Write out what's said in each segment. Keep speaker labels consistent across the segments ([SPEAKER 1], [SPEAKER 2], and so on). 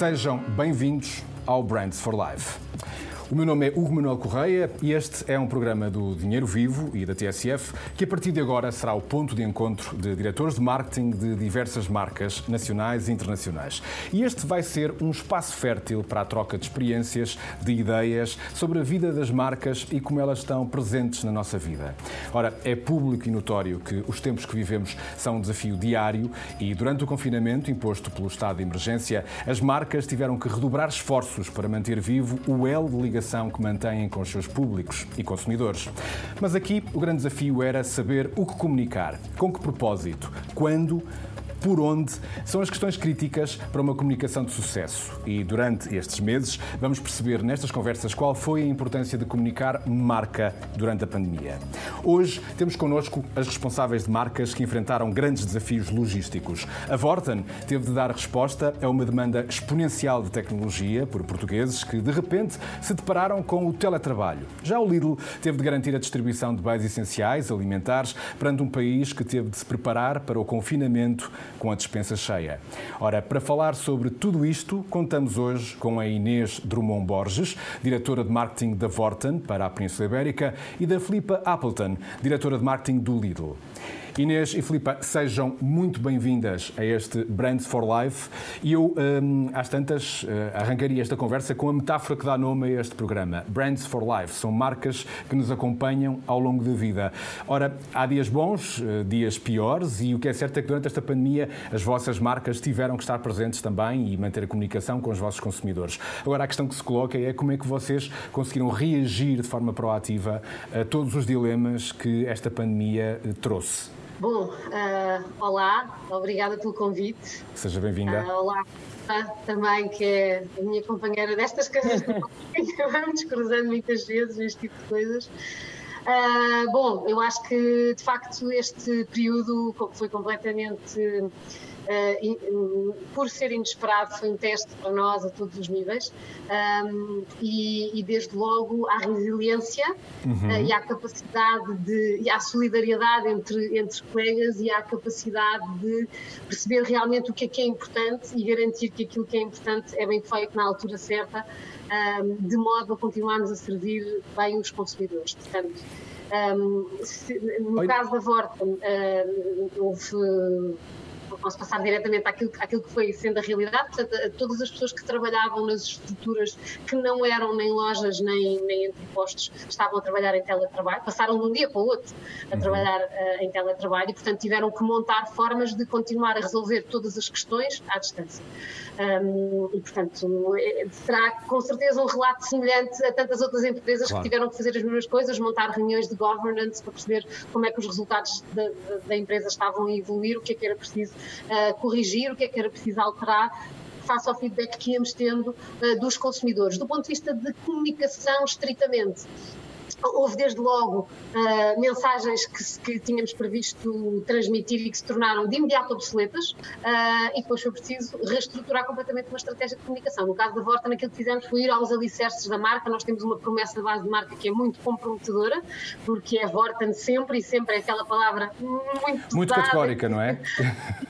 [SPEAKER 1] Sejam bem-vindos ao Brands for Life. O meu nome é Hugo Manuel Correia e este é um programa do Dinheiro Vivo e da TSF que a partir de agora será o ponto de encontro de diretores de marketing de diversas marcas nacionais e internacionais. E este vai ser um espaço fértil para a troca de experiências, de ideias sobre a vida das marcas e como elas estão presentes na nossa vida. Ora, é público e notório que os tempos que vivemos são um desafio diário e durante o confinamento imposto pelo estado de emergência, as marcas tiveram que redobrar esforços para manter vivo o elo de ligação ligação que mantêm com os seus públicos e consumidores. Mas aqui o grande desafio era saber o que comunicar, com que propósito, quando, por onde são as questões críticas para uma comunicação de sucesso. E durante estes meses vamos perceber nestas conversas qual foi a importância de comunicar marca durante a pandemia. Hoje temos connosco as responsáveis de marcas que enfrentaram grandes desafios logísticos. A Vorten teve de dar resposta a uma demanda exponencial de tecnologia por portugueses que de repente se depararam com o teletrabalho. Já o Lidl teve de garantir a distribuição de bens essenciais alimentares perante um país que teve de se preparar para o confinamento com a dispensa cheia. Ora, para falar sobre tudo isto, contamos hoje com a Inês Drummond Borges, diretora de marketing da Vorten para a Península Ibérica, e da Filipa Appleton, diretora de marketing do Lidl. Inês e Filipa, sejam muito bem-vindas a este Brands for Life. E eu, hum, às tantas, uh, arrancaria esta conversa com a metáfora que dá nome a este programa. Brands for Life são marcas que nos acompanham ao longo da vida. Ora, há dias bons, uh, dias piores, e o que é certo é que durante esta pandemia as vossas marcas tiveram que estar presentes também e manter a comunicação com os vossos consumidores. Agora, a questão que se coloca é como é que vocês conseguiram reagir de forma proativa a todos os dilemas que esta pandemia uh, trouxe.
[SPEAKER 2] Bom, uh, olá, obrigada pelo convite.
[SPEAKER 1] Seja bem-vinda.
[SPEAKER 2] Uh, olá, também, que é a minha companheira destas coisas que vamos cruzando muitas vezes este tipo de coisas. Uh, bom, eu acho que de facto este período foi completamente uh, por ser inesperado, foi um teste para nós a todos os níveis um, e, e, desde logo à resiliência uhum. uh, e à capacidade de, e à solidariedade entre, entre colegas e à capacidade de perceber realmente o que é que é importante e garantir que aquilo que é importante é bem feito na altura certa, um, de modo a continuarmos a servir bem os consumidores. Portanto, um, se, no Oi. caso da Vorta, uh, houve posso passar diretamente àquilo, àquilo que foi sendo a realidade. Portanto, todas as pessoas que trabalhavam nas estruturas que não eram nem lojas nem, nem entrepostos estavam a trabalhar em teletrabalho, passaram de um dia para o outro a uhum. trabalhar uh, em teletrabalho e, portanto, tiveram que montar formas de continuar a resolver todas as questões à distância. Um, e, portanto, é, será com certeza um relato semelhante a tantas outras empresas claro. que tiveram que fazer as mesmas coisas, montar reuniões de governance para perceber como é que os resultados da, da, da empresa estavam a evoluir, o que é que era preciso uh, corrigir, o que é que era preciso alterar face ao feedback que íamos tendo uh, dos consumidores. Do ponto de vista de comunicação, estritamente, Houve desde logo uh, mensagens que, que, tínhamos previsto transmitir e que se tornaram de imediato obsoletas uh, e depois foi preciso reestruturar completamente uma estratégia de comunicação. No caso da Vorta, naquilo que fizemos foi ir aos alicerces da marca. Nós temos uma promessa de base de marca que é muito comprometedora, porque é Vorten sempre e sempre é aquela palavra muito
[SPEAKER 1] Muito categórica, não é?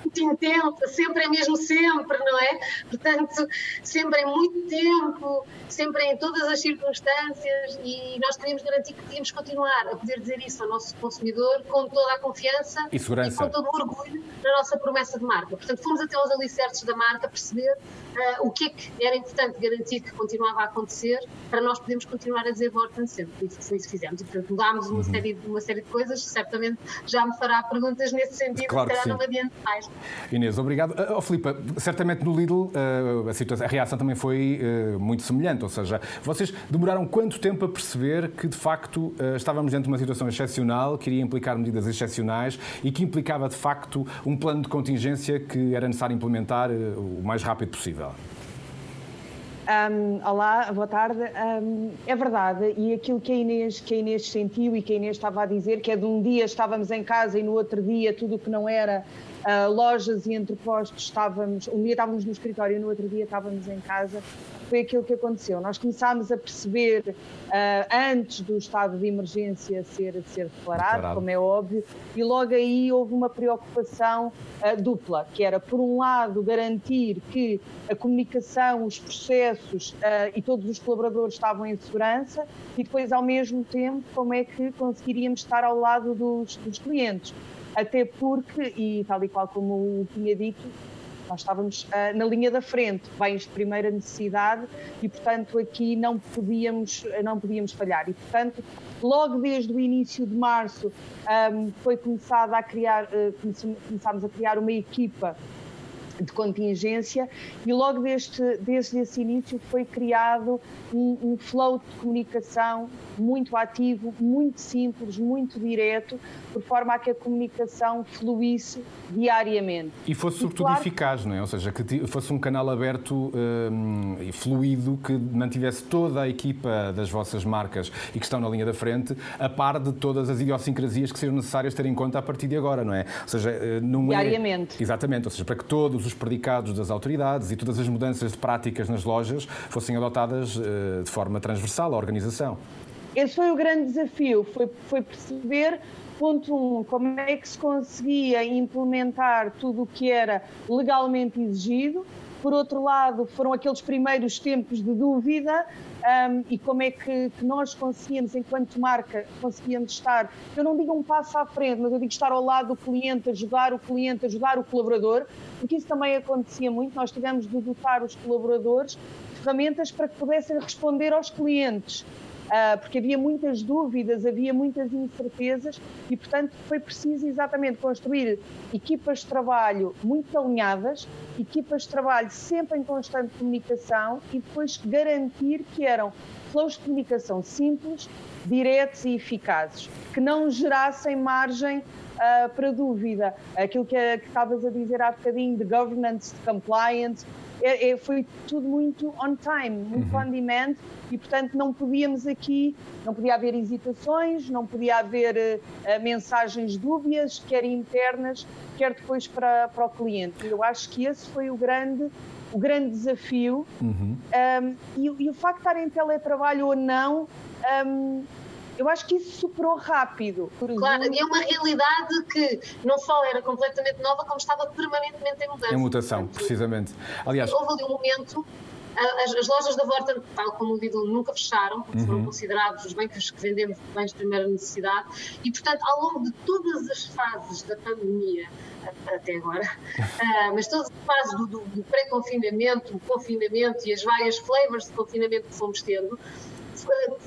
[SPEAKER 2] muito intensa, sempre é mesmo sempre, não é? Portanto, sempre é muito tempo, sempre em todas as circunstâncias e nós queríamos garantir que podíamos continuar a poder dizer isso ao nosso consumidor com toda a confiança
[SPEAKER 1] e,
[SPEAKER 2] e com todo o orgulho na nossa promessa de marca. Portanto, fomos até aos alicerces da marca perceber uh, o que é que era importante garantir que continuava a acontecer para nós podermos continuar a dizer Vorten sempre. E foi isso que fizemos. E, portanto, mudámos uma, uhum. série, uma série de coisas. Certamente já me fará perguntas nesse sentido,
[SPEAKER 1] claro que não
[SPEAKER 2] adiante mais.
[SPEAKER 1] Inês, obrigado. Uh, oh, Filipe, certamente no Lidl uh, a, situação, a reação também foi muito semelhante, ou seja, vocês demoraram quanto tempo a perceber que de facto estávamos dentro de uma situação excepcional, que iria implicar medidas excepcionais e que implicava de facto um plano de contingência que era necessário implementar o mais rápido possível?
[SPEAKER 3] Um, olá, boa tarde. Um, é verdade, e aquilo que a, Inês, que a Inês sentiu e que a Inês estava a dizer, que é de um dia estávamos em casa e no outro dia tudo o que não era uh, lojas e entrepostos estávamos, um dia estávamos no escritório e no outro dia estávamos em casa, foi aquilo que aconteceu. Nós começámos a perceber, uh, antes do estado de emergência ser, ser declarado, declarado, como é óbvio, e logo aí houve uma preocupação uh, dupla, que era, por um lado, garantir que a comunicação, os processos uh, e todos os colaboradores estavam em segurança, e depois, ao mesmo tempo, como é que conseguiríamos estar ao lado dos, dos clientes. Até porque, e tal e qual como o tinha dito, nós estávamos uh, na linha da frente, bens de primeira necessidade e, portanto, aqui não podíamos, não podíamos falhar. E, portanto, logo desde o início de março um, ah, foi começada a criar, uh, começámos a criar uma equipa de contingência e logo desde, desde esse início foi criado um, um flow de comunicação muito ativo, muito simples, muito direto, por forma a que a comunicação fluísse diariamente.
[SPEAKER 1] E fosse e sobretudo claro, eficaz, não é? Ou seja, que fosse um canal aberto um, e fluido que mantivesse toda a equipa das vossas marcas e que estão na linha da frente a par de todas as idiosincrasias que sejam necessárias ter em conta a partir de agora, não é? Ou seja, eh, não
[SPEAKER 3] é... Diariamente.
[SPEAKER 1] Exatamente, ou seja, para que todos os predicados das autoridades e todas as mudanças de práticas nas lojas fossem adotadas uh, de forma transversal à organização.
[SPEAKER 3] Esse foi o grande desafio, foi, foi perceber ponto um, como é que se conseguia implementar tudo o que era legalmente exigido. Por outro lado, foram aqueles primeiros tempos de dúvida um, e como é que, que, nós conseguíamos, enquanto marca, conseguíamos estar, eu não digo um passo à frente, mas eu digo estar ao lado do cliente, ajudar o cliente, ajudar o colaborador, porque isso também acontecia muito. Nós tivemos de dotar os colaboradores de ferramentas para que pudessem responder aos clientes. Uh, porque havia muitas dúvidas, havia muitas incertezas e, portanto, foi preciso exatamente construir equipas de trabalho muito alinhadas, equipas de trabalho sempre em constante comunicação e depois garantir que eram flows de comunicação simples, diretos e eficazes, que não gerassem margem uh, para dúvida. Aquilo que, que estavas a dizer há bocadinho de governance, de compliance, é, é, foi tudo muito on time, muito uhum. on demand e, portanto, não podíamos aqui, não podia haver hesitações, não podia haver uh, mensagens dúbias, quer internas, quer depois para, para o cliente. Eu acho que esse foi o grande o grande desafio uhum. um, e, e, o facto de estar em teletrabalho ou não um, eu acho que isso superou rápido.
[SPEAKER 2] Claro, e é uma realidade que não só era completamente nova, como estava permanentemente em mudança.
[SPEAKER 1] Em mutação, Portanto, precisamente. Aliás,
[SPEAKER 2] houve ali um momento as, as, lojas da Vorta, tal como o Lidl, nunca fecharam, porque uhum. foram considerados os bancos que vendemos bens de primeira necessidade, e, portanto, ao longo de todas as fases da pandemia, até agora, uh, mas todas as fases do, do, do pré-confinamento, o confinamento e as várias flavors de confinamento que fomos tendo,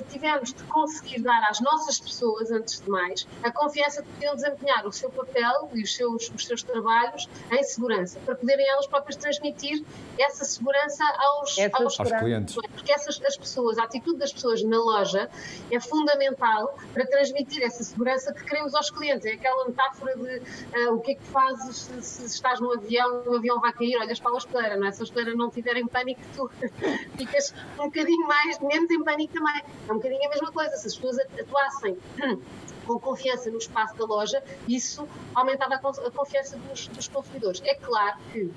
[SPEAKER 2] tivemos de conseguir dar às nossas pessoas, antes de mais, a confiança de poderem desempenhar o seu papel e os seus, os seus trabalhos em segurança, para poderem elas próprias transmitir essa segurança aos,
[SPEAKER 1] aos, aos clientes.
[SPEAKER 2] Porque essas, as pessoas, a atitude das pessoas na loja é fundamental para transmitir essa segurança que queremos aos clientes. É aquela metáfora de uh, o que é que fazes se, se, estás no avião, o avião vai cair, olhas para a hospedeira, não é? Se a hospedeira não tiver em pânico, tu ficas um bocadinho mais, menos em pânico também também. É um bocadinho a mesma coisa. Se as pessoas atuassem com confiança no espaço da loja, isso aumentava a confiança dos, dos consumidores. É claro que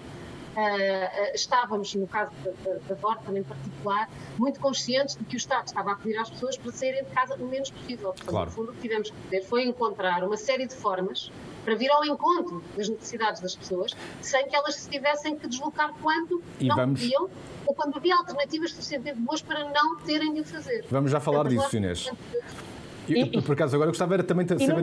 [SPEAKER 2] Uh, estávamos, no caso da, da, da em particular, muito conscientes de que o Estado estava a pedir às pessoas para saírem de casa o menos possível. Portanto, claro. no fundo, o que tivemos que fazer foi encontrar uma série de formas para vir ao encontro das necessidades das pessoas, sem que elas se tivessem que deslocar quando e não vamos... podiam ou quando havia alternativas suficientemente boas para não terem de o fazer.
[SPEAKER 1] Vamos já falar disso, Inês. Eu, por acaso, agora eu gostava era também de saber...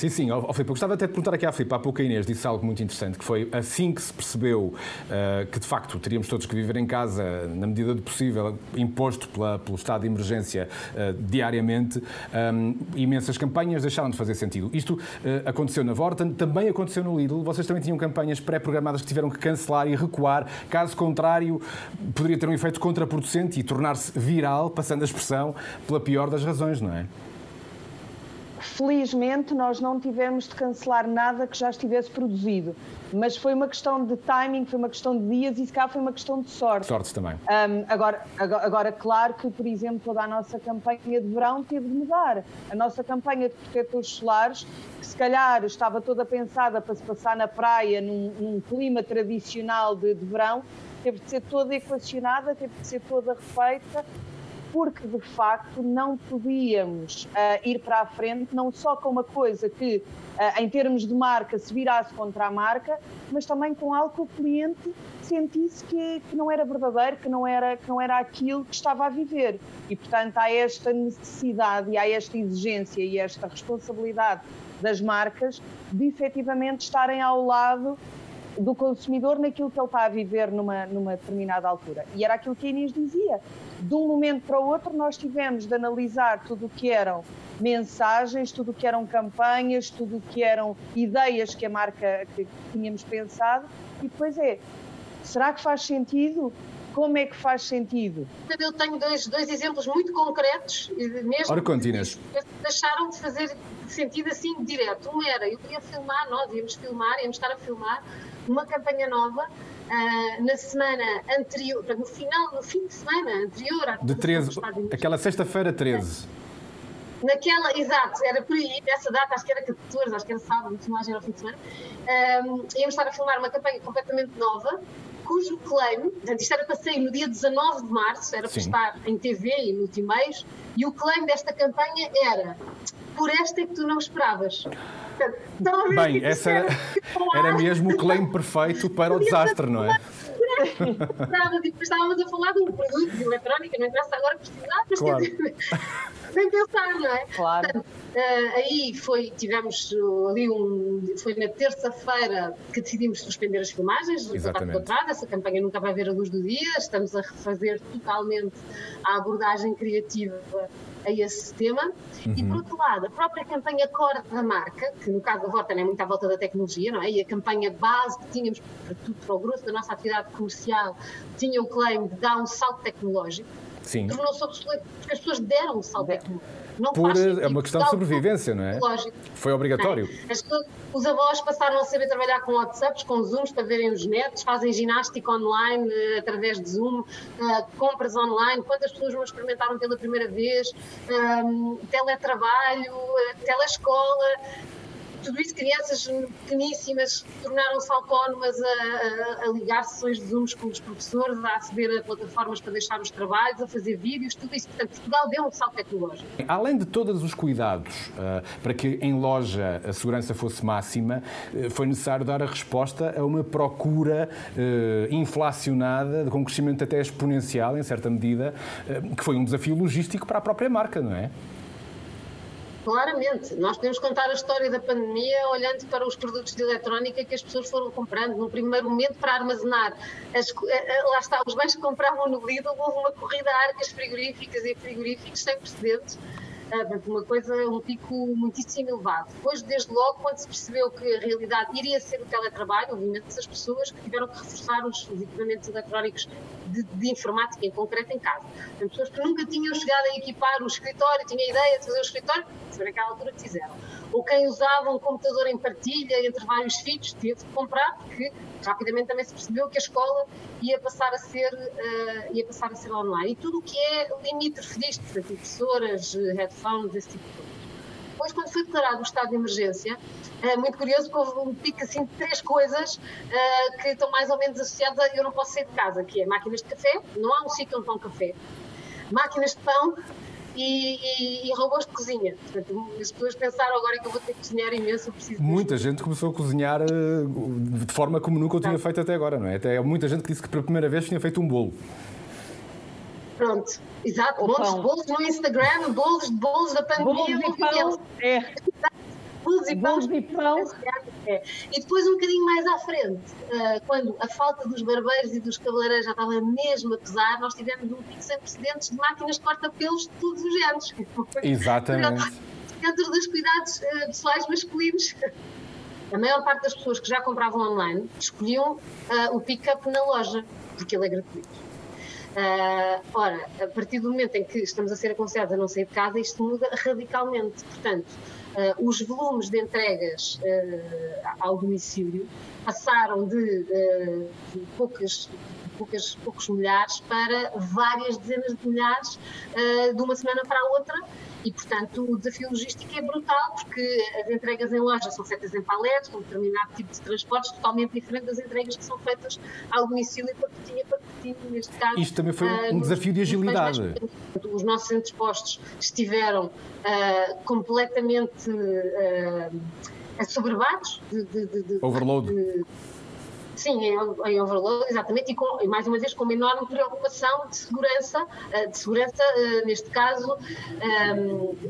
[SPEAKER 1] Sim, sim, ó, Filipe, eu gostava até de perguntar aqui à Filipe, há pouco a Inês disse algo muito interessante, que foi assim que se percebeu uh, que de facto teríamos todos que viver em casa, na medida do possível, imposto pela, pelo estado de emergência uh, diariamente, um, ehm, imensas campanhas deixaram de fazer sentido. Isto uh, aconteceu na Vorten, também aconteceu no Lidl, vocês também tinham campanhas pré-programadas que tiveram que cancelar e recuar, caso contrário, poderia ter um efeito contraproducente e tornar-se viral, passando a expressão, pela pior das razões, não é?
[SPEAKER 3] Felizmente, nós não tivemos de cancelar nada que já estivesse produzido, mas foi uma questão de timing, foi uma questão de dias e se cá foi uma questão de sorte.
[SPEAKER 1] Sorte também.
[SPEAKER 3] Um, agora, agora, claro que, por exemplo, toda a nossa campanha de verão teve de mudar. A nossa campanha de protetores solares, que se calhar estava toda pensada para se passar na praia num, num clima tradicional de, de verão, teve de ser toda equacionada, teve de ser toda refeita, porque de facto não podíamos uh, ir para a frente, não só com uma coisa que, uh, em termos de marca, se virasse contra a marca, mas também com algo que o cliente sentisse que, que, não era verdadeiro, que não era, que não era aquilo que estava a viver. E, portanto, há esta necessidade e há esta exigência e esta responsabilidade das marcas de efetivamente estarem ao lado do consumidor naquilo que ele está a viver numa, numa determinada altura. E era aquilo que a Inês dizia. De um momento para o outro, nós tivemos de analisar tudo o que eram mensagens, tudo o que eram campanhas, tudo o que eram ideias que a marca que tínhamos pensado, e depois é, será que faz sentido? Como é que faz sentido?
[SPEAKER 2] Eu tenho dois, dois exemplos muito concretos, mesmo
[SPEAKER 1] Ora, continas.
[SPEAKER 2] deixaram de fazer sentido assim direto. Um era, eu queria filmar, nós íamos filmar, íamos estar a filmar uma campanha nova uh, na semana anterior, no final, no fim de semana anterior à
[SPEAKER 1] de 13, aquela sexta-feira 13.
[SPEAKER 2] Naquela, exato, era por aí, nessa data, acho que era 14, acho que era sábado, no final era o fim de semana, um, íamos estar a filmar uma campanha completamente nova, cujo claim, portanto, isto era para sair no dia 19 de março, era para Sim. estar em TV e multimeios, e o claim desta campanha era por esta é que tu não esperavas.
[SPEAKER 1] Portanto, Bem, essa era, era mesmo o claim perfeito para o desastre, não é?
[SPEAKER 2] Nada, tipo, estávamos a falar de um produto de eletrónica, não interessa agora precisar, mas claro. nem pensar, não é?
[SPEAKER 3] Claro. Portanto,
[SPEAKER 2] uh, aí foi, tivemos ali um. Foi na terça-feira que decidimos suspender as filmagens,
[SPEAKER 1] Exatamente.
[SPEAKER 2] essa campanha nunca vai ver a luz do dia, estamos a refazer totalmente a abordagem criativa a esse tema. Uhum. E, por outro lado, a própria campanha core da marca, que no caso da Vorten é muito à volta da tecnologia, não é? E a campanha base que tínhamos para tudo, para o grosso da nossa atividade comercial, tinha o claim de dar um salto tecnológico. Tornou-se obsoleto porque as pessoas deram um salto tecnológico.
[SPEAKER 1] Não Por, é uma questão de sobrevivência, não é? Lógico. Foi obrigatório.
[SPEAKER 2] É? Pessoas, os avós passaram a saber trabalhar com WhatsApps, com Zooms para verem os netos, fazem ginástica online uh, através de Zoom, uh, compras online. Quantas pessoas vão experimentaram pela primeira vez? Um, teletrabalho, uh, telescola tudo isso, crianças pequeníssimas tornaram-se autónomas a, a, a, ligar sessões de Zooms com os professores, a aceder a plataformas para deixar os trabalhos, a fazer vídeos, tudo isso. Portanto, Portugal deu um salto tecnológico.
[SPEAKER 1] Além de todos os cuidados uh, para que em loja a segurança fosse máxima, uh, foi necessário dar a resposta a uma procura uh, inflacionada, com um crescimento até exponencial, em certa medida, que foi um desafio logístico para a própria marca, não é?
[SPEAKER 2] Claramente, nós podemos contar a história da pandemia olhando para os produtos de eletrónica que as pessoas foram comprando no primeiro momento para armazenar. As, eh, eh, lá está, os bens que compravam no Lidl, houve uma corrida a arcas frigoríficas e frigoríficos sem precedentes uma coisa, um pico muitíssimo elevado. Depois, desde logo, quando se percebeu que a realidade iria ser o teletrabalho, houve imensas pessoas que tiveram que reforçar os, os equipamentos eletrónicos de, de, informática, em concreto, em casa. Tem pessoas que nunca tinham chegado a equipar o escritório, tinham a ideia de fazer o escritório, foi naquela altura fizeram. Ou quem usava um computador em partilha entre vários filhos, teve que comprar, porque rapidamente também se percebeu que a escola ia passar a ser, uh, ia passar a ser online. E tudo o que é limítrofe disto, portanto, impressoras, headphones, esse tipo de coisas. Depois, quando foi declarado o estado de emergência, é muito curioso que houve um pico assim de três coisas uh, que estão mais ou menos associadas a eu não posso sair de casa, que é máquinas de café, não há um sítio onde pão café, máquinas de pão e, e, e, robôs de cozinha. Portanto, as pessoas pensaram agora que eu vou ter que cozinhar imenso. Preciso
[SPEAKER 1] muita gente começou a cozinhar eh, de forma como nunca o tinha feito até agora, não é? Até muita gente que disse que pela primeira vez tinha feito um bolo.
[SPEAKER 2] Pronto, exato. Bolos, bolos no Instagram, bolos, bolos da pandemia.
[SPEAKER 3] Bolos de pão, é.
[SPEAKER 2] Bolos e pão.
[SPEAKER 3] Bolos e pão.
[SPEAKER 2] É. E depois, um bocadinho mais à frente, uh, quando a falta dos barbeiros e dos cabeleireiros já estava mesmo a pesar, nós tivemos um pico sem precedentes de máquinas de corta-pelos de todos os géneros.
[SPEAKER 1] Exatamente.
[SPEAKER 2] Dentro dos cuidados uh, pessoais masculinos. A maior parte das pessoas que já compravam online escolhiam uh, o pick-up na loja, porque ele é gratuito. Uh, ora, a partir do momento em que estamos a ser aconselhados a não sair de casa, isto muda radicalmente. Portanto, Uh, os volumes de entregas uh, ao domicílio passaram de, uh, de poucas, poucas, poucos milhares para várias dezenas de milhares de uma semana para a outra E, portanto, o desafio logístico é brutal, porque as entregas em loja são feitas em paletes, com determinado tipo de transportes, totalmente diferente das entregas que são feitas ao domicílio pacotinho a pacotinho, neste caso.
[SPEAKER 1] Isto também foi um uh, desafio de agilidade.
[SPEAKER 2] os nossos entrepostos estiveram uh, completamente uh, assoberbados de, de, de, de
[SPEAKER 1] overload.
[SPEAKER 2] De, Sim, em, em overload, exatamente, e, com, mais uma vez com uma enorme preocupação de segurança, eh, de segurança, eh, neste caso,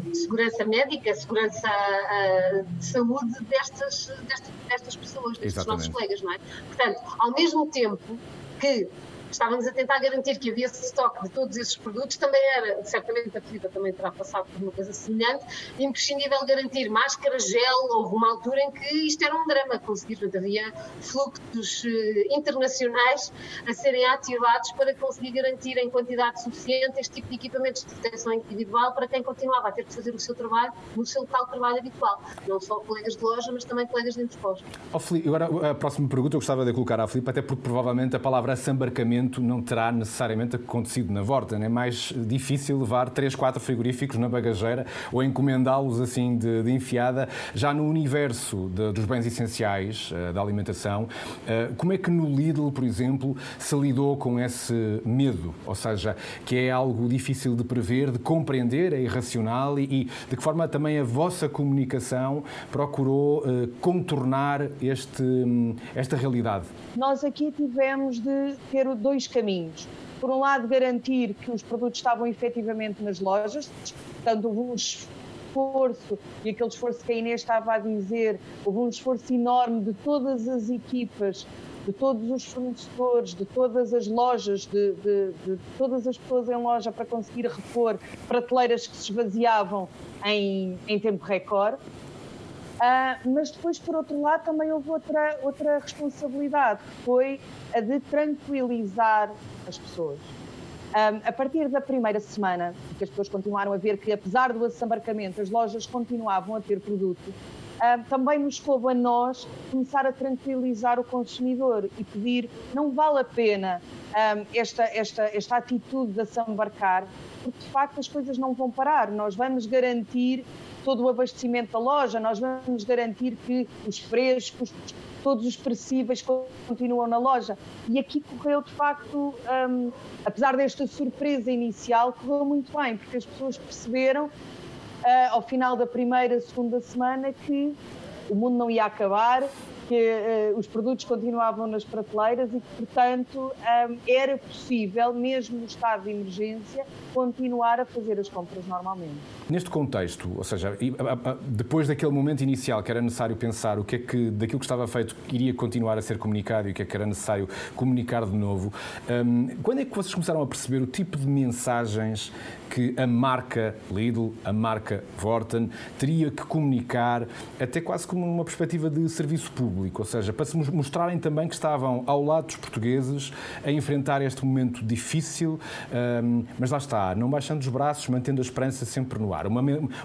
[SPEAKER 2] de segurança médica, segurança eh, de saúde destas, destas, destas pessoas, destes exatamente. nossos colegas, não é? Portanto, ao mesmo tempo que estávamos a tentar garantir que havia estoque de todos esses produtos, também era, certamente a Filipa também terá passado por uma coisa semelhante, imprescindível garantir máscara, gel, houve uma altura em que isto era um drama conseguir, havia fluxos eh, internacionais a serem ativados para conseguir garantir em quantidade suficiente este tipo de equipamentos de proteção individual para quem continuava a ter que fazer o seu trabalho no seu local de trabalho habitual, não só colegas de loja, mas também colegas de entrepostos.
[SPEAKER 1] Oh, agora a próxima pergunta eu gostava de colocar à Filipe, até porque provavelmente a palavra assambarcamento não terá necessariamente acontecido na Vorten. É mais difícil levar 3, 4 frigoríficos na bagageira ou encomendá-los assim de, de, enfiada. Já no universo de, dos bens essenciais uh, da alimentação, uh, como é que no Lidl, por exemplo, se lidou com esse medo? Ou seja, que é algo difícil de prever, de compreender, é irracional e, e de que forma também a vossa comunicação procurou uh, contornar este, um, esta realidade?
[SPEAKER 3] Nós aqui tivemos de ter dois caminhos. Por um lado, garantir que os produtos estavam efetivamente nas lojas, portanto, houve um esforço, e aquele esforço que a Inês estava a dizer, houve um esforço enorme de todas as equipas, de todos os fornecedores, de todas as lojas, de, de, de todas as pessoas em loja para conseguir repor prateleiras que se esvaziavam em, em tempo recorde. Uh, mas depois, por outro lado, também houve outra, outra responsabilidade, que foi a de tranquilizar as pessoas. Um, a partir da primeira semana, que as pessoas continuaram a ver que, apesar do assambarcamento, as lojas continuavam a ter produto, um, também nos coube a nós começar a tranquilizar o consumidor e pedir: não vale a pena um, esta, esta, esta atitude de assambarcar, porque de facto as coisas não vão parar. Nós vamos garantir todo o abastecimento da loja, nós vamos garantir que os frescos, todos os perecíveis continuam na loja. E aqui correu, de facto, um, apesar desta surpresa inicial, correu muito bem, porque as pessoas perceberam, uh, ao final da primeira, segunda semana, que o mundo não ia acabar, que uh, os produtos continuavam nas prateleiras e que, portanto, um, era possível, mesmo no estado de emergência, continuar a fazer as compras normalmente.
[SPEAKER 1] Neste contexto, ou seja, depois daquele momento inicial que era necessário pensar o que é que daquilo que estava feito iria continuar a ser comunicado e o que é que era necessário comunicar de novo, um, quando é que vocês começaram a perceber o tipo de mensagens que a marca Lidl, a marca Vorten, teria que comunicar, até quase como uma perspectiva de serviço público, ou seja, para se mostrarem também que estavam ao lado dos portugueses a enfrentar este momento difícil, um, mas lá está, não baixando os braços, mantendo a esperança sempre no ar. Uma,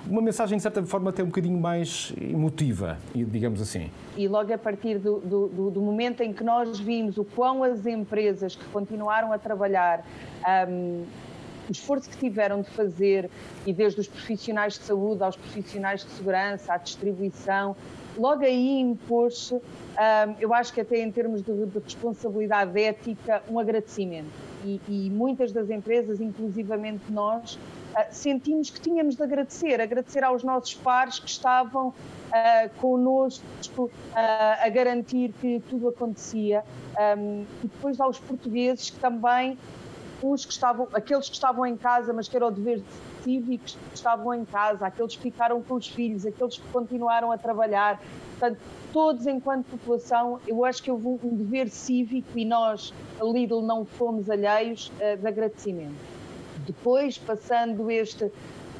[SPEAKER 1] uma mensagem, de certa forma, até um bocadinho mais emotiva, digamos assim.
[SPEAKER 3] E logo a partir do, do, do momento em que nós vimos o quão as empresas que continuaram a trabalhar um, o esforço que tiveram de fazer, e desde os profissionais de saúde aos profissionais de segurança, à distribuição, logo aí impôs-se, eu acho que até em termos de, de responsabilidade ética, um agradecimento. E, e, muitas das empresas, inclusivamente nós, ah, sentimos que tínhamos de agradecer, agradecer aos nossos pares que estavam uh, connosco a garantir que tudo acontecia e depois aos portugueses que também que estavam, aqueles que estavam em casa, mas que era o dever cívico, que estavam em casa, aqueles que ficaram com os filhos, aqueles que continuaram a trabalhar. Portanto, todos enquanto população, eu acho que houve um dever cívico e nós, a Lidl, não fomos alheios uh, de agradecimento. Depois, passando este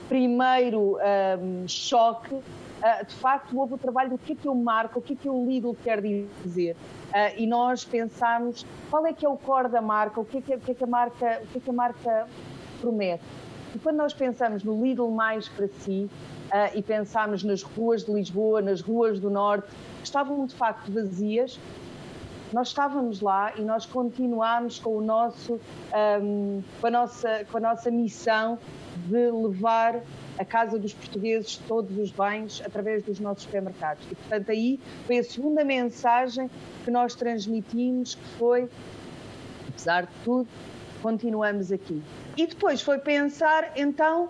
[SPEAKER 3] primeiro um, choque, uh, de facto houve o trabalho do que é que eu marco, o que é que o Lidl quer dizer. Uh, e nós pensámos qual é que é o core da marca, o que é que, que, é que a marca, o que é que a marca promete. E quando nós pensamos no Lidl mais para si uh, e pensamos nas ruas de Lisboa, nas ruas do Norte, que estavam de facto vazias, nós estávamos lá e nós continuámos com o nosso, um, com, a nossa, com a nossa missão de levar a casa dos portugueses todos os bens através dos nossos supermercados. E, portanto, aí foi a segunda mensagem que nós transmitimos, que foi, apesar de tudo, continuamos aqui. E depois foi pensar, então,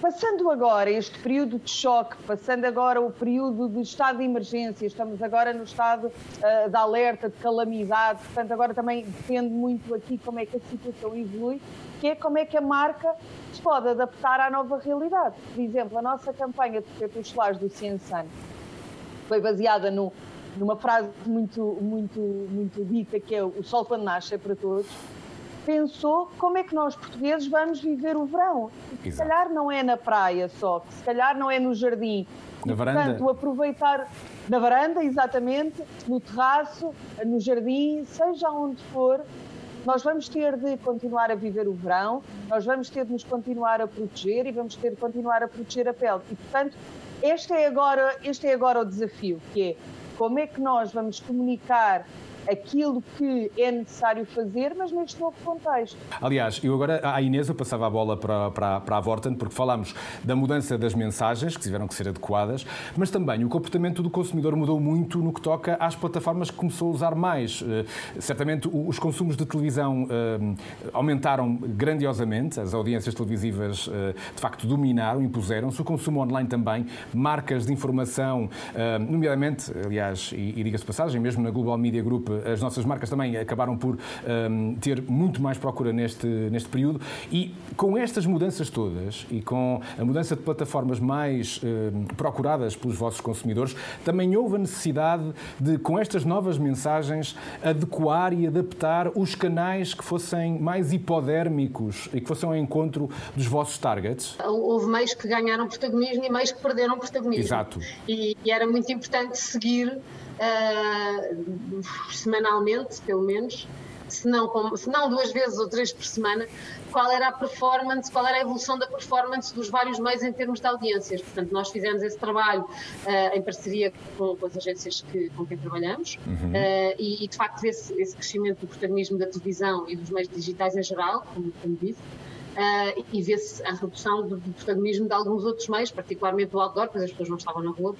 [SPEAKER 3] Passando agora este período de choque, passando agora o período de estado de emergência, estamos agora no estado uh, de alerta, de calamidade, portanto, agora também depende muito aqui como é que a situação evolui, que é como é que a marca se pode adaptar à nova realidade. Por exemplo, a nossa campanha de protetores solares do Ciensan foi baseada no, numa frase muito, muito, muito dita, que é o sol quando nasce é para todos, pensou como é que nós portugueses vamos viver o verão. E, se calhar não é na praia só, se calhar não é no jardim.
[SPEAKER 1] Na e, varanda.
[SPEAKER 3] Portanto, aproveitar na varanda, exatamente, no terraço, no jardim, seja onde for, nós vamos ter de continuar a viver o verão, nós vamos ter de nos continuar a proteger e vamos ter de continuar a proteger a pele. E, portanto, este é agora, este é agora o desafio, que é como é que nós vamos comunicar aquilo que é necessário fazer, mas neste novo contexto.
[SPEAKER 1] Aliás, eu agora, à Inês, eu passava a bola para, para, para a Vorten, porque falámos da mudança das mensagens, que tiveram que ser adequadas, mas também o comportamento do consumidor mudou muito no que toca às plataformas que começou a usar mais. Uh, certamente os consumos de televisão uh, aumentaram grandiosamente, as audiências televisivas uh, de facto dominaram, impuseram-se, o consumo online também, marcas de informação, nomeadamente, aliás, e, e diga-se passagem, mesmo na Global Media Group, as nossas marcas também acabaram por um, ter muito mais procura neste, neste período e com estas mudanças todas e com a mudança de plataformas mais um, procuradas pelos vossos consumidores, também houve a necessidade de, com estas novas mensagens, adequar e adaptar os canais que fossem mais hipodérmicos e que fossem ao encontro dos vossos targets?
[SPEAKER 2] Houve meios que ganharam protagonismo e meios que perderam protagonismo.
[SPEAKER 1] Exato.
[SPEAKER 2] E, e era muito importante seguir uh, semanalmente, pelo menos, se não, se não duas vezes ou três por semana, qual era a performance, qual era a evolução da performance dos vários meios em termos de audiências. Portanto, nós fizemos esse trabalho uh, em parceria com, com, as agências que, com quem trabalhamos uhum. uh, e, e, de facto, esse, esse, crescimento do protagonismo da televisão e dos meios digitais em geral, como, como disse, Uh, e vê-se a redução do, do, protagonismo de alguns outros meios, particularmente do outdoor, pois as pessoas não estavam na rua,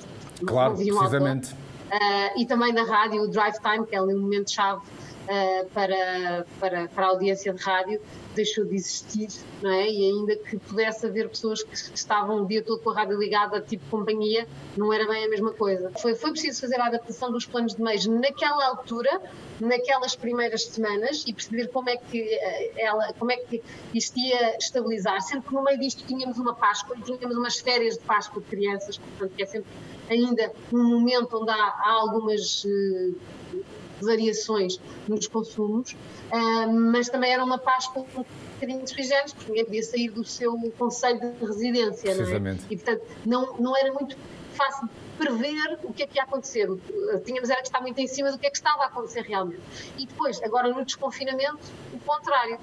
[SPEAKER 1] claro, não viam precisamente.
[SPEAKER 2] Outdoor. Uh, e também na rádio, o drive time, que é um momento-chave uh, para, para, para a audiência de rádio, deixou de existir, não é? E ainda que pudesse haver pessoas que estavam o dia todo com a rádio ligada, tipo companhia, não era bem a mesma coisa. Foi, foi preciso fazer a adaptação dos planos de meios naquela altura, naquelas primeiras semanas, e perceber como é que eh, ela, como é que isto ia estabilizar, sendo que no meio disto tínhamos uma Páscoa e tínhamos umas férias de Páscoa de crianças, portanto, que é sempre ainda um momento onde há, há algumas uh, variações nos consumos, uh, mas também era uma Páscoa um bocadinho desfigente, porque ninguém podia sair do seu conselho de residência, não é? E, portanto, não, não era muito fácil prever o que é que ia acontecer. Tínhamos era que estar muito em cima do que é que estava a acontecer realmente. E depois, agora no desconfinamento, o contrário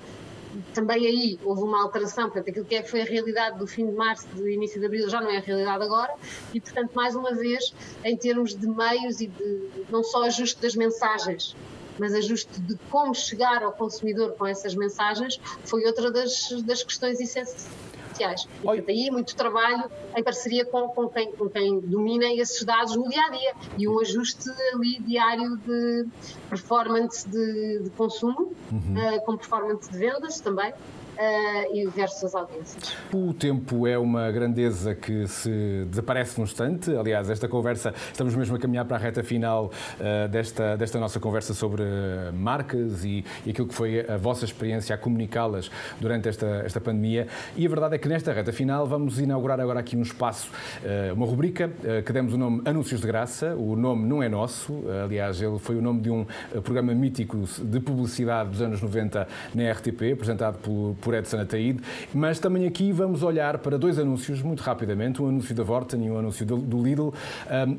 [SPEAKER 2] também aí houve uma alteração, portanto, aquilo que é, foi a realidade do fim de março, do início de abril, já não é a realidade agora, e, portanto, mais uma vez, em termos de meios e de não só ajuste das mensagens, mas ajuste de como chegar ao consumidor com essas mensagens, foi outra das, das questões essenciais sociais. E, portanto, aí muito trabalho em parceria com, com, quem, com quem domina esses dados no dia a dia e um ajuste ali diário de performance de, de consumo, uhum. uh, com performance de vendas também uh, e diversas audiências.
[SPEAKER 1] O tempo é uma grandeza que se desaparece num instante. Aliás, esta conversa, estamos mesmo a caminhar para a reta final uh, desta, desta nossa conversa sobre marcas e, e, aquilo que foi a vossa experiência a comunicá-las durante esta, esta pandemia. E a verdade é que nesta reta final vamos inaugurar agora aqui um espaço, uh, uma rubrica que demos o nome Anúncios de Graça. O nome não é nosso, aliás, ele foi o nome de um programa mítico de publicidade dos anos 90 na RTP, apresentado por por Edson Ataíde, mas também aqui vamos olhar para dois anúncios muito rapidamente, um anúncio da Vorten e um anúncio do Lidl,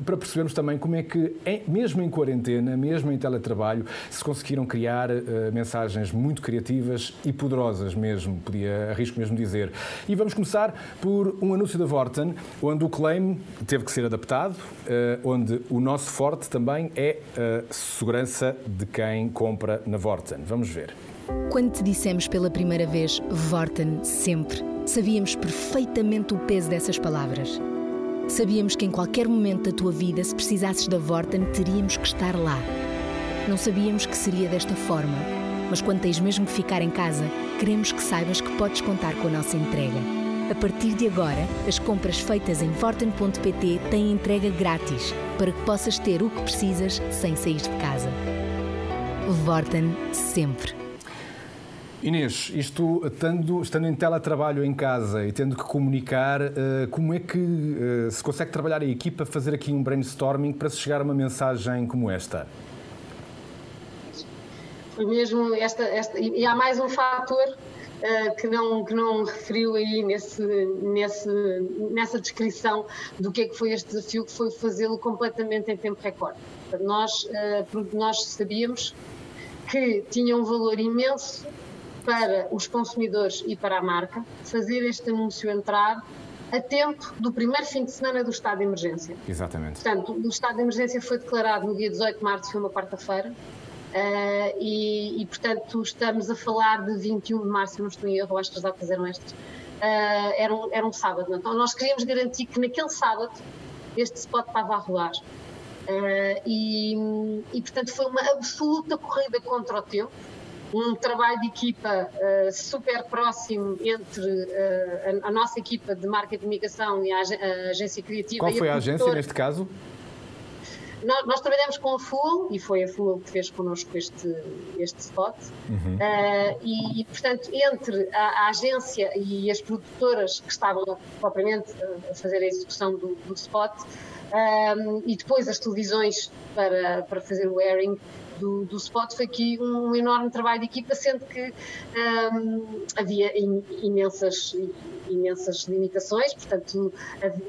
[SPEAKER 1] para percebermos também como é que, mesmo em quarentena, mesmo em teletrabalho, se conseguiram criar ah, mensagens muito criativas e poderosas mesmo, podia, arrisco mesmo dizer. E vamos começar por um anúncio da Vorten, onde o claim teve que ser adaptado, ah, onde o nosso forte também é a segurança de quem compra na Vorten. Vamos ver.
[SPEAKER 4] Quando te dissemos pela primeira vez Vorten sempre, sabíamos perfeitamente o peso dessas palavras. Sabíamos que em qualquer momento da tua vida, se precisasses da Vorten, teríamos que estar lá. Não sabíamos que seria desta forma, mas quando tens mesmo que ficar em casa, queremos que saibas que podes contar com a nossa entrega. A partir de agora, as compras feitas em Vorten.pt têm entrega grátis para que possas ter o que precisas sem sair de casa. Vorten sempre.
[SPEAKER 1] Inês, isto estando, estando em teletrabalho em casa e tendo que comunicar, uh, como é que uh, se consegue trabalhar a equipa, fazer aqui um brainstorming para se chegar a uma mensagem como esta?
[SPEAKER 2] Foi mesmo esta, esta e há mais um fator uh, que, não, que não referiu aí nesse, nesse, nessa descrição do que é que foi este desafio, que foi fazê-lo completamente em tempo recorde. Nós, nós sabíamos que tinha um valor imenso para os consumidores e para a marca fazer este anúncio entrar a tempo do primeiro fim de semana do estado de emergência.
[SPEAKER 1] Exatamente.
[SPEAKER 2] Portanto, o estado de emergência foi declarado no dia 18 de março, foi uma quarta-feira, uh, e, e, portanto, estamos a falar de 21 de março, não estou em erro, acho que as datas eram estas, uh, era, um, era um sábado. Então, nós queríamos garantir que naquele sábado este spot estava a rolar. Uh, e, e, portanto, foi uma absoluta corrida contra o tempo um trabalho de equipa uh, super próximo entre uh, a, a, nossa equipa de marketing e comunicação e a, a agência criativa.
[SPEAKER 1] Qual foi
[SPEAKER 2] a,
[SPEAKER 1] a agência neste caso?
[SPEAKER 2] Nós, nós, trabalhamos com a Full e foi a Full que fez connosco este, este spot. Uhum. Uh, e, e, portanto, entre a, a, agência e as produtoras que estavam propriamente a fazer a execução do, do spot, um, e depois as televisões para, para fazer o airing, do, do spot foi aqui um enorme trabalho de equipa, sendo que um, havia imensas, imensas limitações, portanto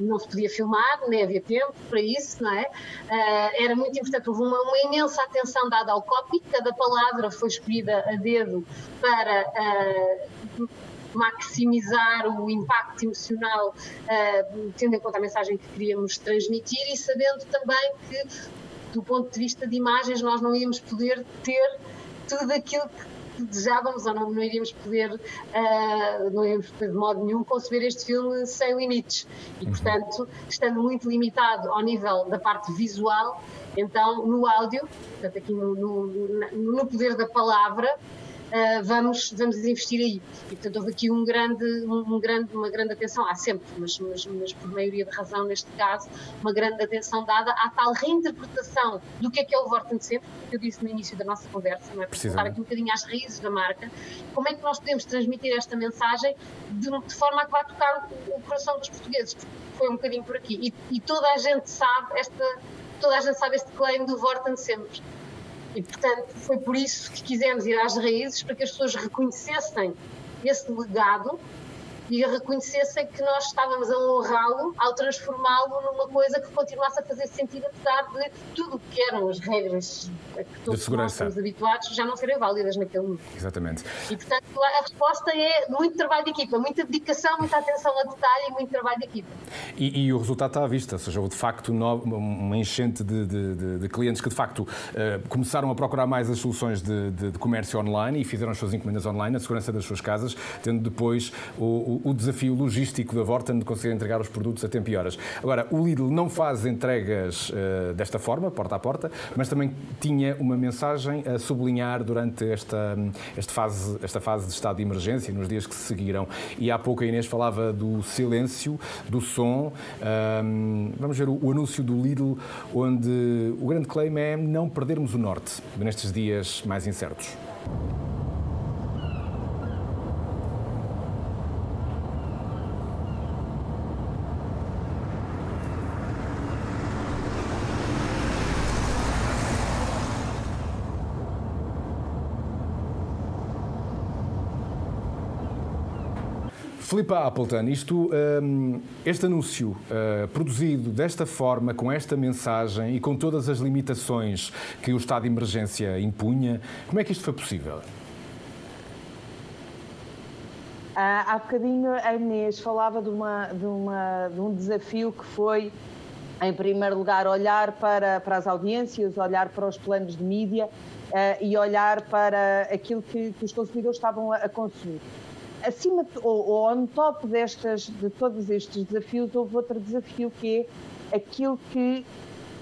[SPEAKER 2] não se podia filmar, nem havia tempo para isso, não é? Uh, era muito importante, houve uma, uma, imensa atenção dada ao copy, cada palavra foi escolhida a dedo para. Uh, maximizar o impacto emocional, uh, tendo em conta a mensagem que queríamos transmitir e sabendo também que do ponto de vista de imagens, nós não íamos poder ter tudo aquilo que desejávamos ou não, não iríamos poder, uh, não iríamos poder de modo nenhum conceber este filme sem limites. E, uhum. portanto, estando muito limitado ao nível da parte visual, então no áudio, portanto, aqui no, no, no poder da palavra, uh, vamos, vamos investir aí. E, portanto, houve aqui um grande, um grande, uma grande atenção, há sempre, mas, mas, mas, por maioria de razão neste caso, uma grande atenção dada à tal reinterpretação do que é que é o Vorten sempre, que eu disse no início da nossa conversa, não é? Para aqui um bocadinho às raízes da marca, como é que nós podemos transmitir esta mensagem de, de forma a que vá tocar o, o coração dos portugueses, foi um bocadinho por aqui. E, e toda a gente sabe esta toda a gente sabe este claim do Vorten sempre. E, portanto, foi por isso que quisemos ir às raízes, para que as pessoas reconhecessem esse legado e reconhecessem que nós estávamos a honrá-lo ao transformá-lo numa coisa que continuasse a fazer sentido, apesar de tudo o que eram as regras a que todos nós estamos habituados já não serem válidas naquele momento.
[SPEAKER 1] Exatamente.
[SPEAKER 2] E, portanto, a resposta é muito trabalho de equipa, muita dedicação, muita atenção ao detalhe e muito trabalho de equipa.
[SPEAKER 1] E, e o resultado está à vista, ou seja, houve de facto uma enchente de, de, de, de clientes que de facto uh, começaram a procurar mais as soluções de, comércio online e fizeram as suas encomendas online na segurança das suas casas, tendo depois o o, desafio logístico da Vorten de conseguir entregar os produtos a tempo e horas. Agora, o Lidl não faz entregas uh, desta forma, porta a porta, mas também tinha uma mensagem a sublinhar durante esta, esta, fase, esta fase de estado de emergência, nos dias que se seguiram. E há pouco a Inês falava do silêncio, do som. Um, vamos ver o, o anúncio do Lidl, onde o grande claim é não perdermos o norte nestes dias mais incertos. Filipe Appleton, isto, um, este anúncio uh, produzido desta forma, com esta mensagem e com todas as limitações que o estado de emergência impunha, como é que isto foi possível?
[SPEAKER 3] há bocadinho a Inês falava de, uma, de, uma, de um desafio que foi em primeiro lugar, olhar para, para as audiências, olhar para os planos de mídia uh, e olhar para aquilo que, que os consumidores estavam a, a consumir. Acima, ou, ou on top destas, de todos estes desafios, houve outro desafio que é aquilo que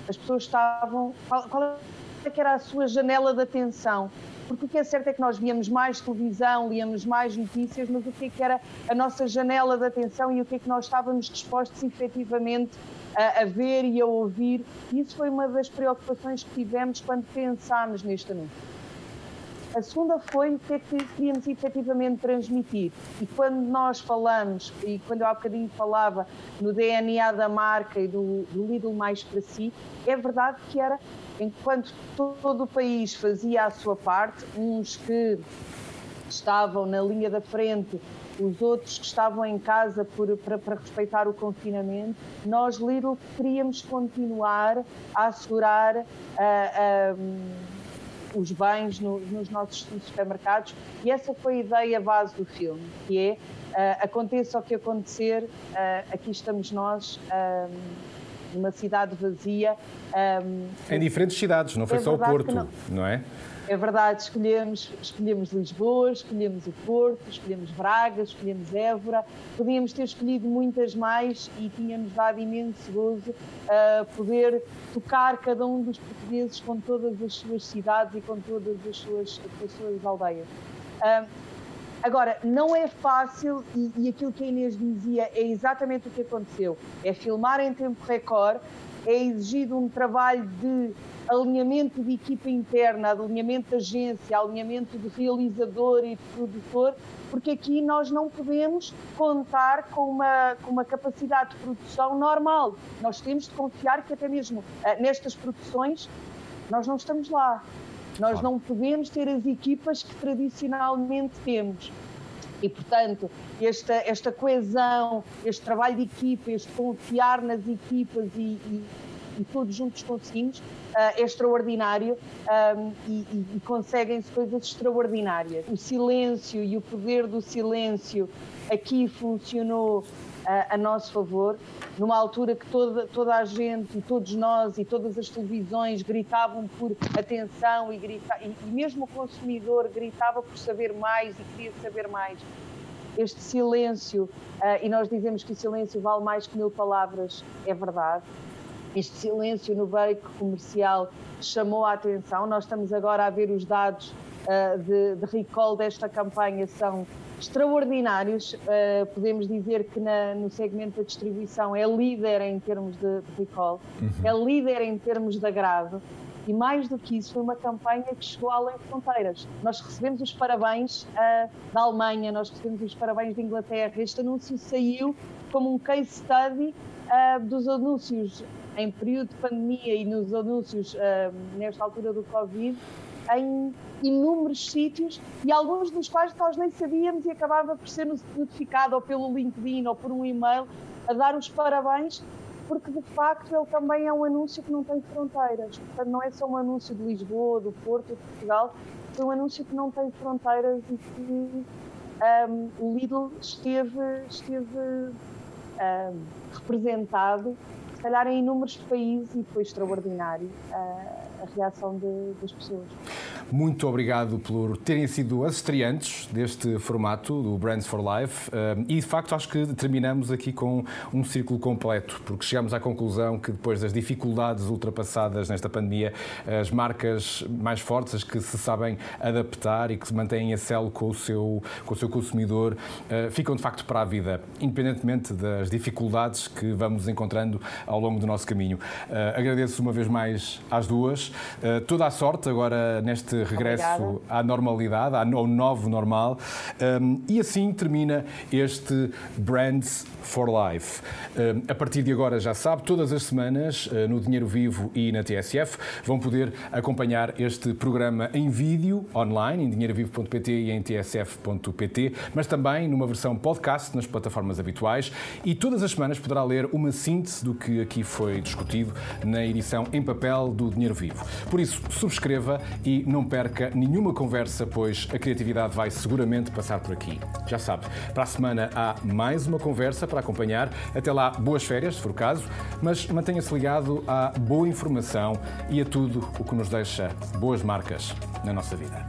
[SPEAKER 3] as pessoas estavam. Qual, qual é que era a sua janela de atenção? Porque o que é certo é que nós víamos mais televisão, líamos mais notícias, mas o que é que era a nossa janela de atenção e o que é que nós estávamos dispostos efetivamente a, a ver e a ouvir. E isso foi uma das preocupações que tivemos quando pensámos neste anúncio. A segunda foi o que é que queríamos efetivamente transmitir. E quando nós falamos, e quando eu há bocadinho falava no DNA da marca e do, do Lidl mais para si, é verdade que era, enquanto todo o país fazia a sua parte, uns que estavam na linha da frente os outros que estavam em casa por, para, para, respeitar o confinamento, nós, Lidl, queríamos continuar a assegurar uh, uh, os bens no, nos nossos supermercados e essa foi a ideia base do filme, que é, uh, aconteça o que acontecer, aqui estamos nós numa cidade vazia.
[SPEAKER 1] Um, em diferentes cidades, não foi é só o Porto, não, não é?
[SPEAKER 3] É verdade, escolhemos, escolhemos Lisboa, escolhemos o Porto, escolhemos Braga, escolhemos Évora. Podíamos ter escolhido muitas mais e tínhamos dado imenso gozo a poder tocar cada um dos portugueses com todas as suas cidades e com todas as suas, as suas aldeias. Agora, não é fácil, e, e, aquilo que a Inês dizia é exatamente o que aconteceu: é filmar em tempo recorde, é exigido um trabalho de alinhamento de equipa interna, alinhamento de agência, alinhamento de realizador e de produtor, porque aqui nós não podemos contar com uma, com uma capacidade de produção normal. Nós temos de confiar que até mesmo uh, nestas produções nós não estamos lá. Nós não podemos ter as equipas que tradicionalmente temos. E, portanto, esta, esta coesão, este trabalho de equipa, este confiar nas equipas e, e, e todos juntos conseguimos, uh, é extraordinário um, e, e conseguem-se coisas extraordinárias. O silêncio e o poder do silêncio aqui funcionou a, a nosso favor, numa altura que toda, toda a gente, todos nós e todas as televisões gritavam por atenção e, grita, e, e mesmo o consumidor gritava por saber mais e queria saber mais. Este silêncio, uh, e nós dizemos que o silêncio vale mais que mil palavras, é verdade este silêncio no beco comercial chamou a atenção. Nós estamos agora a ver os dados uh, de, de, recall desta campanha, são extraordinários. Uh, podemos dizer que na, no segmento da distribuição é líder em termos de, recall, uhum. é líder em termos de agrado. E mais do que isso, foi uma campanha que chegou além de fronteiras. Nós recebemos os parabéns uh, da Alemanha, nós recebemos os parabéns da Inglaterra. Este anúncio saiu como um case study uh, dos anúncios em período de pandemia e nos anúncios nesta altura do Covid em inúmeros sítios e alguns dos quais nós nem sabíamos e acabava por ser notificado ou pelo LinkedIn ou por um e-mail a dar os parabéns porque de facto ele também é um anúncio que não tem fronteiras. Portanto, não é só um anúncio de Lisboa, do Porto, de Portugal, é um anúncio que não tem fronteiras e que um, o Lidl esteve, esteve um, representado se calhar em inúmeros países e foi extraordinário a, a reação de, das pessoas.
[SPEAKER 1] Muito obrigado por terem sido as estreantes deste formato do Brands for Life eh, e de facto acho que terminamos aqui com um círculo completo, porque chegamos à conclusão que depois das dificuldades ultrapassadas nesta pandemia, as marcas mais fortes, as que se sabem adaptar e que se mantêm a celo com o seu, com o seu consumidor, eh, ficam de facto para a vida, independentemente das dificuldades que vamos encontrando ao longo do nosso caminho. Eh, agradeço uma vez mais às duas, toda a sorte agora neste regresso Obrigada. à normalidade, ao novo normal. Um, e assim termina este Brands for Life. Um, a partir de agora, já sabe, todas as semanas, uh, no Dinheiro Vivo e na TSF, vão poder acompanhar este programa em vídeo, online, em dinheirovivo.pt e em tsf.pt, mas também numa versão podcast nas plataformas habituais. E todas as semanas poderá ler uma síntese do que aqui foi discutido na edição em papel do Dinheiro Vivo tempo. Por isso, subscreva e não perca nenhuma conversa, pois a criatividade vai seguramente passar por aqui. Já sabe, para a semana há mais uma conversa para acompanhar. Até lá, boas férias, se for o caso, mas mantenha-se ligado à boa informação e a tudo o que nos deixa boas marcas na nossa vida.